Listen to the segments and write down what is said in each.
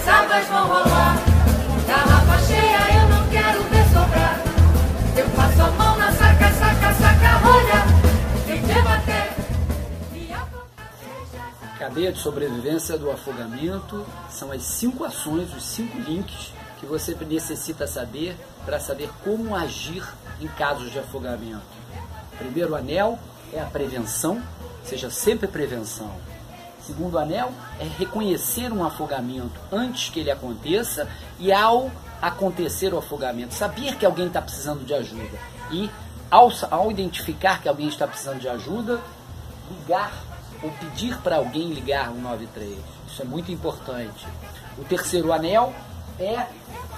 as águas vão rolar. Garrafa cheia, eu não quero ver sobrar. Eu passo a mão na saca, saca, saca, rolha. Quem me apontar. Cadeia de sobrevivência do afogamento são as cinco ações, os cinco links que você necessita saber para saber como agir em casos de afogamento. Primeiro anel é a prevenção, seja sempre prevenção. Segundo anel é reconhecer um afogamento antes que ele aconteça e ao acontecer o afogamento, saber que alguém está precisando de ajuda. E ao, ao identificar que alguém está precisando de ajuda, ligar ou pedir para alguém ligar o 93. Isso é muito importante. O terceiro anel é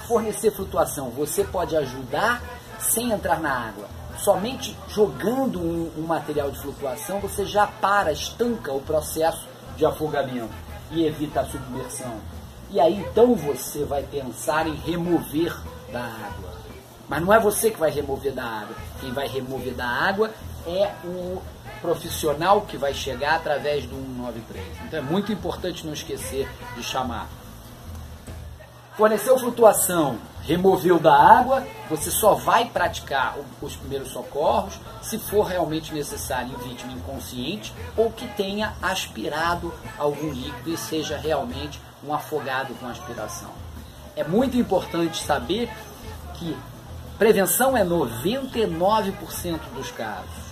fornecer flutuação. Você pode ajudar sem entrar na água. Somente jogando um, um material de flutuação você já para, estanca o processo de afogamento e evita a submersão. E aí então você vai pensar em remover da água. Mas não é você que vai remover da água. Quem vai remover da água é o profissional que vai chegar através do 193. Então é muito importante não esquecer de chamar. Forneceu flutuação, removeu da água, você só vai praticar os primeiros socorros se for realmente necessário em vítima inconsciente ou que tenha aspirado algum líquido e seja realmente um afogado com aspiração. É muito importante saber que prevenção é 99% dos casos.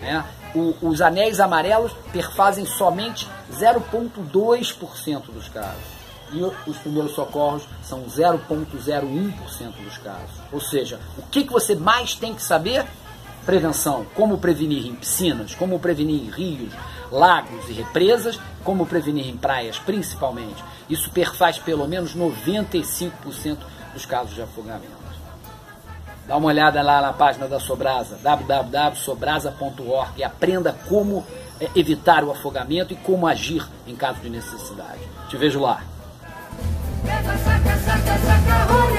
Né? O, os anéis amarelos perfazem somente 0,2% dos casos e os primeiros socorros são 0,01% dos casos. Ou seja, o que, você mais tem que saber? Prevenção, como prevenir em piscinas, como prevenir em rios, lagos e represas, como prevenir em praias principalmente. Isso perfaz pelo menos 95% dos casos de afogamento. Dá uma olhada lá na página da Sobrasa, www.sobrasa.org e aprenda como é, evitar o afogamento e como agir em caso de necessidade. Te vejo lá. Pega, saca, saca, saca, rolha.